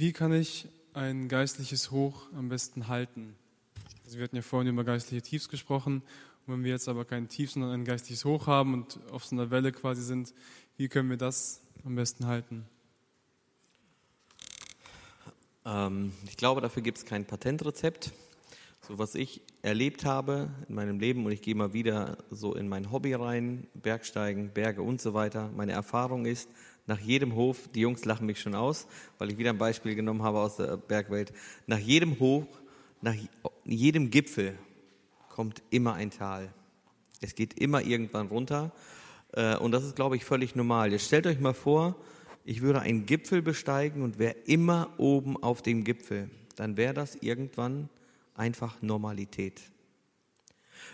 Wie kann ich ein geistliches Hoch am besten halten? Also wir hatten ja vorhin über geistliche Tiefs gesprochen. Und wenn wir jetzt aber kein Tief, sondern ein geistliches Hoch haben und auf so einer Welle quasi sind, wie können wir das am besten halten? Ähm, ich glaube, dafür gibt es kein Patentrezept. So was ich erlebt habe in meinem Leben und ich gehe mal wieder so in mein Hobby rein, Bergsteigen, Berge und so weiter. Meine Erfahrung ist, nach jedem Hof, die Jungs lachen mich schon aus, weil ich wieder ein Beispiel genommen habe aus der Bergwelt, nach jedem Hoch, nach jedem Gipfel kommt immer ein Tal. Es geht immer irgendwann runter äh, und das ist, glaube ich, völlig normal. Jetzt stellt euch mal vor, ich würde einen Gipfel besteigen und wäre immer oben auf dem Gipfel. Dann wäre das irgendwann einfach Normalität.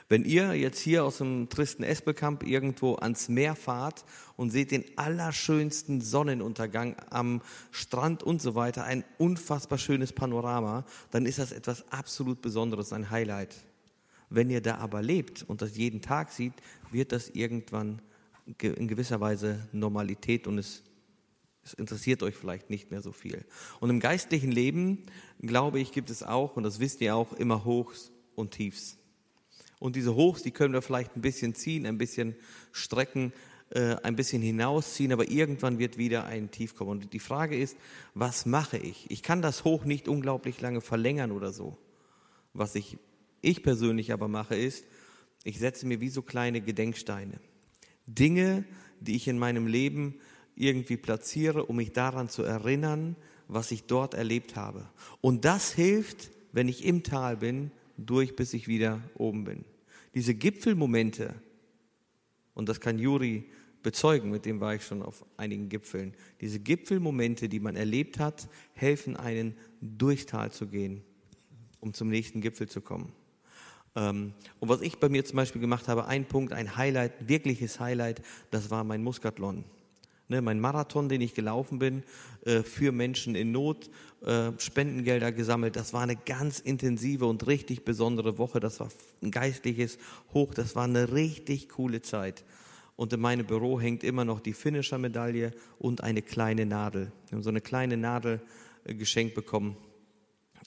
Wenn ihr jetzt hier aus dem tristen Espelkamp irgendwo ans Meer fahrt und seht den allerschönsten Sonnenuntergang am Strand und so weiter, ein unfassbar schönes Panorama, dann ist das etwas absolut Besonderes, ein Highlight. Wenn ihr da aber lebt und das jeden Tag sieht, wird das irgendwann in gewisser Weise Normalität und es, es interessiert euch vielleicht nicht mehr so viel. Und im geistlichen Leben, glaube ich, gibt es auch, und das wisst ihr auch, immer Hochs und Tiefs. Und diese Hochs, die können wir vielleicht ein bisschen ziehen, ein bisschen strecken, äh, ein bisschen hinausziehen, aber irgendwann wird wieder ein Tief kommen. Und die Frage ist, was mache ich? Ich kann das Hoch nicht unglaublich lange verlängern oder so. Was ich, ich persönlich aber mache, ist, ich setze mir wie so kleine Gedenksteine. Dinge, die ich in meinem Leben irgendwie platziere, um mich daran zu erinnern, was ich dort erlebt habe. Und das hilft, wenn ich im Tal bin, durch, bis ich wieder oben bin. Diese Gipfelmomente, und das kann Juri bezeugen, mit dem war ich schon auf einigen Gipfeln, diese Gipfelmomente, die man erlebt hat, helfen einen durchs Tal zu gehen, um zum nächsten Gipfel zu kommen. Ähm, und was ich bei mir zum Beispiel gemacht habe, ein Punkt, ein Highlight, wirkliches Highlight, das war mein Muskathlon. Ne, mein Marathon, den ich gelaufen bin, äh, für Menschen in Not, äh, Spendengelder gesammelt. Das war eine ganz intensive und richtig besondere Woche. Das war ein geistliches Hoch. Das war eine richtig coole Zeit. Und in meinem Büro hängt immer noch die Finisher-Medaille und eine kleine Nadel. Wir haben so eine kleine Nadel äh, geschenkt bekommen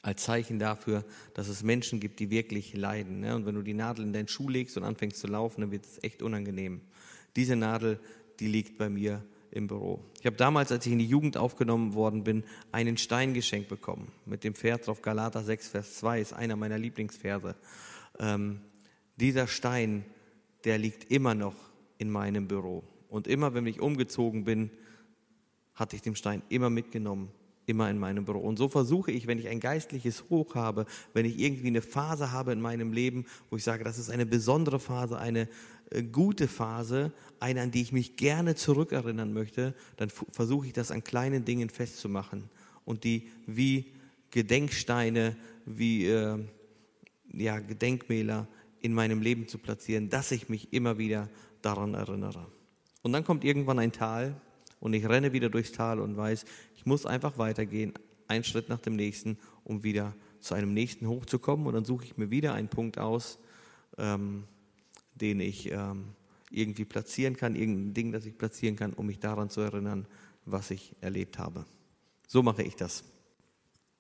als Zeichen dafür, dass es Menschen gibt, die wirklich leiden. Ne? Und wenn du die Nadel in deinen Schuh legst und anfängst zu laufen, dann wird es echt unangenehm. Diese Nadel, die liegt bei mir im Büro. Ich habe damals, als ich in die Jugend aufgenommen worden bin, einen Stein geschenkt bekommen. Mit dem Vers drauf Galater 6, Vers 2 ist einer meiner Lieblingsverse. Ähm, dieser Stein, der liegt immer noch in meinem Büro. Und immer, wenn ich umgezogen bin, hatte ich den Stein immer mitgenommen immer in meinem Büro. Und so versuche ich, wenn ich ein geistliches Hoch habe, wenn ich irgendwie eine Phase habe in meinem Leben, wo ich sage, das ist eine besondere Phase, eine gute Phase, eine, an die ich mich gerne zurückerinnern möchte, dann versuche ich das an kleinen Dingen festzumachen und die wie Gedenksteine, wie äh, ja, Gedenkmäler in meinem Leben zu platzieren, dass ich mich immer wieder daran erinnere. Und dann kommt irgendwann ein Tal, und ich renne wieder durchs Tal und weiß, ich muss einfach weitergehen, einen Schritt nach dem nächsten, um wieder zu einem nächsten hochzukommen. Und dann suche ich mir wieder einen Punkt aus, ähm, den ich ähm, irgendwie platzieren kann, irgendein Ding, das ich platzieren kann, um mich daran zu erinnern, was ich erlebt habe. So mache ich das.